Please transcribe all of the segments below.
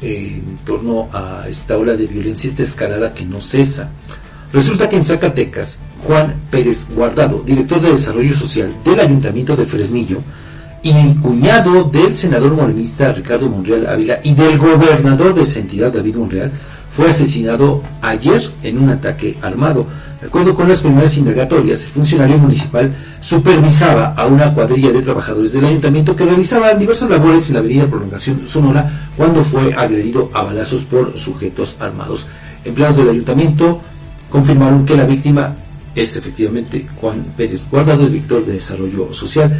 en torno a esta ola de violencia, esta escalada que no cesa. Resulta que en Zacatecas, Juan Pérez Guardado, director de Desarrollo Social del Ayuntamiento de Fresnillo, y cuñado del senador morenista Ricardo Monreal Ávila y del gobernador de esa entidad, David Monreal, fue asesinado ayer en un ataque armado. De acuerdo con las primeras indagatorias, el funcionario municipal supervisaba a una cuadrilla de trabajadores del ayuntamiento que realizaban diversas labores en la avenida Prolongación Sonora cuando fue agredido a balazos por sujetos armados. Empleados del ayuntamiento confirmaron que la víctima es efectivamente Juan Pérez Guardado, director de Desarrollo Social.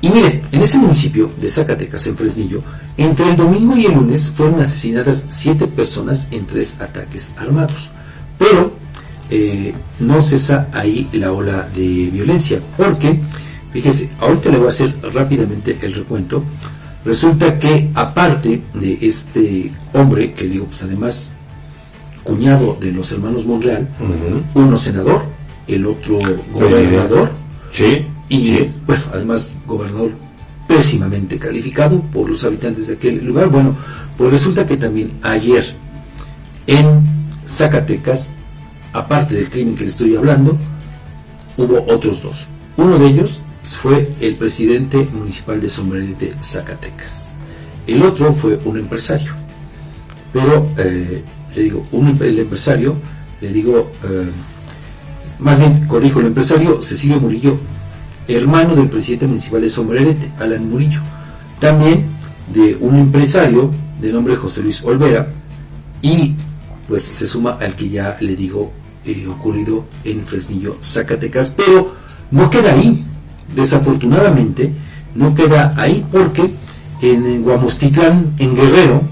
Y mire, en ese municipio de Zacatecas, en Fresnillo, entre el domingo y el lunes fueron asesinadas siete personas en tres ataques armados. Pero eh, no cesa ahí la ola de violencia, porque, fíjese, ahorita le voy a hacer rápidamente el recuento. Resulta que aparte de este hombre, que digo, pues además cuñado de los hermanos Monreal, uno senador, el otro gobernador, sí y bueno, además gobernador pésimamente calificado por los habitantes de aquel lugar. Bueno, pues resulta que también ayer en Zacatecas, aparte del crimen que le estoy hablando, hubo otros dos. Uno de ellos fue el presidente municipal de Sombrerete, Zacatecas. El otro fue un empresario. Pero, eh, le digo, un, el empresario, le digo, eh, más bien, corrijo, el empresario Cecilio Murillo hermano del presidente municipal de Sombrerete, Alan Murillo. También de un empresario de nombre José Luis Olvera y pues se suma al que ya le digo eh, ocurrido en Fresnillo, Zacatecas. Pero no queda ahí, desafortunadamente, no queda ahí porque en Guamostitlán, en Guerrero,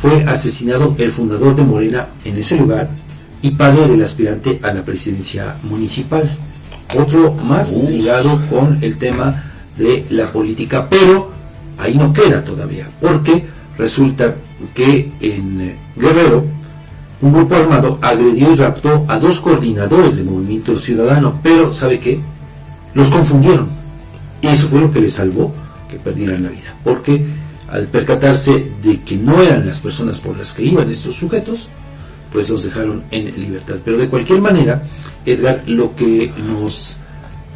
fue asesinado el fundador de Morena en ese lugar y padre del aspirante a la presidencia municipal otro más ligado con el tema de la política, pero ahí no queda todavía, porque resulta que en Guerrero un grupo armado agredió y raptó a dos coordinadores de Movimiento Ciudadano, pero ¿sabe qué? Los confundieron. Y eso fue lo que les salvó que perdieran la vida, porque al percatarse de que no eran las personas por las que iban estos sujetos, pues los dejaron en libertad. Pero de cualquier manera, Edgar, lo que nos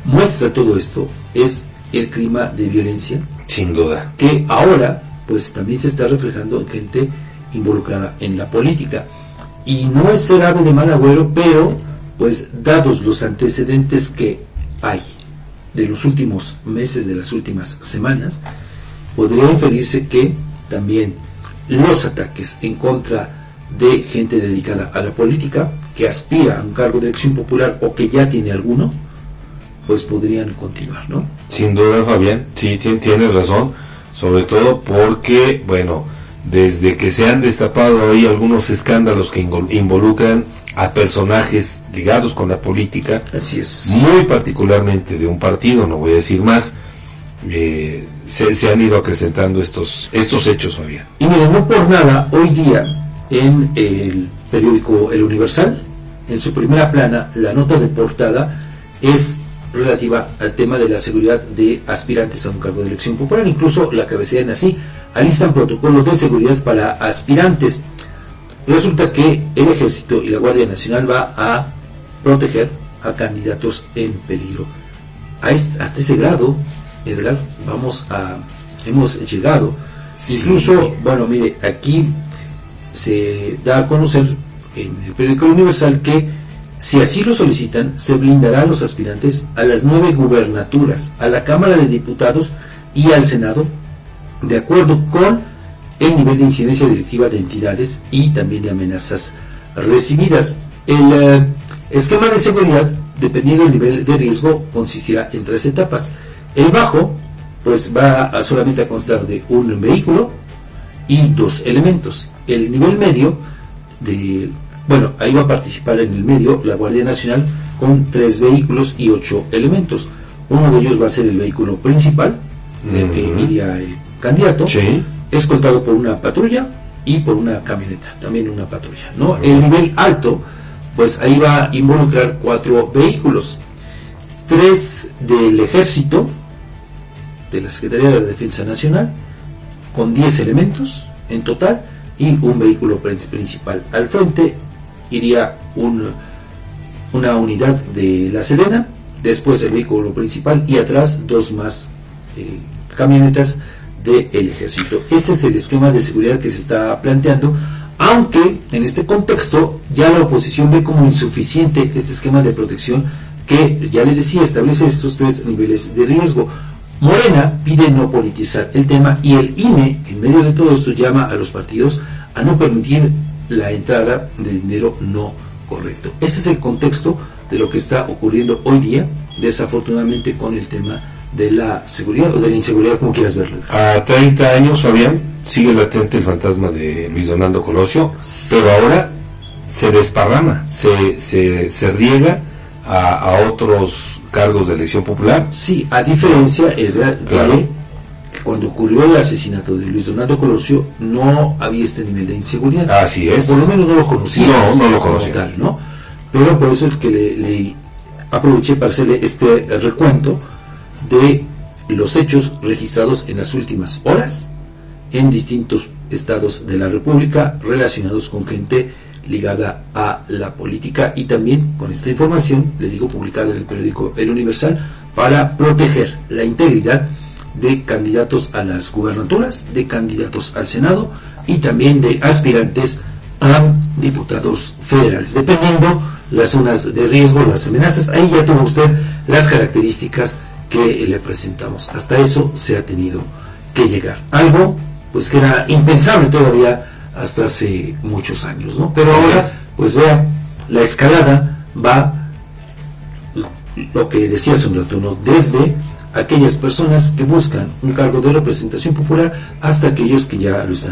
muestra todo esto es el clima de violencia. Sin duda. Que ahora, pues también se está reflejando en gente involucrada en la política. Y no es ser ave de mal agüero, pero, pues, dados los antecedentes que hay de los últimos meses, de las últimas semanas, podría inferirse que también los ataques en contra de gente dedicada a la política, que aspira a un cargo de elección popular o que ya tiene alguno, pues podrían continuar, ¿no? Sin duda, Fabián, sí, tienes razón, sobre todo porque, bueno, desde que se han destapado ahí algunos escándalos que involucran a personajes ligados con la política, así es, muy particularmente de un partido, no voy a decir más, eh, se, se, han ido acrecentando estos estos hechos, Fabián. Y miren, no por nada, hoy día en el periódico El Universal. En su primera plana, la nota de portada es relativa al tema de la seguridad de aspirantes a un cargo de elección popular. Incluso la cabecean así, alistan protocolos de seguridad para aspirantes. Resulta que el ejército y la Guardia Nacional va a proteger a candidatos en peligro. hasta ese grado, Edgar, vamos a, hemos llegado. Incluso, bueno, mire, aquí se da a conocer en el periódico Universal que si así lo solicitan, se blindará a los aspirantes a las nueve gubernaturas, a la Cámara de Diputados y al Senado, de acuerdo con el nivel de incidencia directiva de entidades y también de amenazas recibidas. El eh, esquema de seguridad, dependiendo del nivel de riesgo, consistirá en tres etapas. El bajo, pues va a solamente a constar de un vehículo y dos elementos el nivel medio de bueno, ahí va a participar en el medio la Guardia Nacional con tres vehículos y ocho elementos. Uno de ellos va a ser el vehículo principal, en el que iría el candidato, escoltado por una patrulla y por una camioneta, también una patrulla. ¿no? El nivel alto, pues ahí va a involucrar cuatro vehículos, tres del ejército, de la Secretaría de la Defensa Nacional, con diez elementos en total, y un vehículo principal. Al frente iría un, una unidad de la Sedena, después el vehículo principal y atrás dos más eh, camionetas del ejército. Este es el esquema de seguridad que se está planteando, aunque en este contexto ya la oposición ve como insuficiente este esquema de protección que, ya le decía, establece estos tres niveles de riesgo. Morena pide no politizar el tema y el INE, en medio de todo esto, llama a los partidos a no permitir la entrada de dinero no correcto. Este es el contexto de lo que está ocurriendo hoy día, desafortunadamente con el tema de la seguridad o de la inseguridad, como quieras verlo. A 30 años, Fabián, sigue latente el fantasma de Luis Donaldo Colosio, pero ahora se desparrama, se, se, se riega a, a, otros cargos de elección popular. Sí, a diferencia de, claro. que cuando ocurrió el asesinato de Luis Donaldo Colosio no había este nivel de inseguridad. Así es. Por lo menos no lo conocía. No, no lo conocía. Tal, ¿no? Pero por eso es que le, le aproveché para hacerle este recuento de los hechos registrados en las últimas horas en distintos estados de la República relacionados con gente ligada a la política y también con esta información, le digo, publicada en el periódico El Universal, para proteger la integridad de candidatos a las gubernaturas, de candidatos al Senado y también de aspirantes a diputados federales, dependiendo las zonas de riesgo, las amenazas. Ahí ya tuvo usted las características que le presentamos. Hasta eso se ha tenido que llegar. Algo pues que era impensable todavía hasta hace muchos años, ¿no? Pero ahora, pues vea, la escalada va, lo que decía hace un rato, ¿no? Desde aquellas personas que buscan un cargo de representación popular hasta aquellos que ya lo están.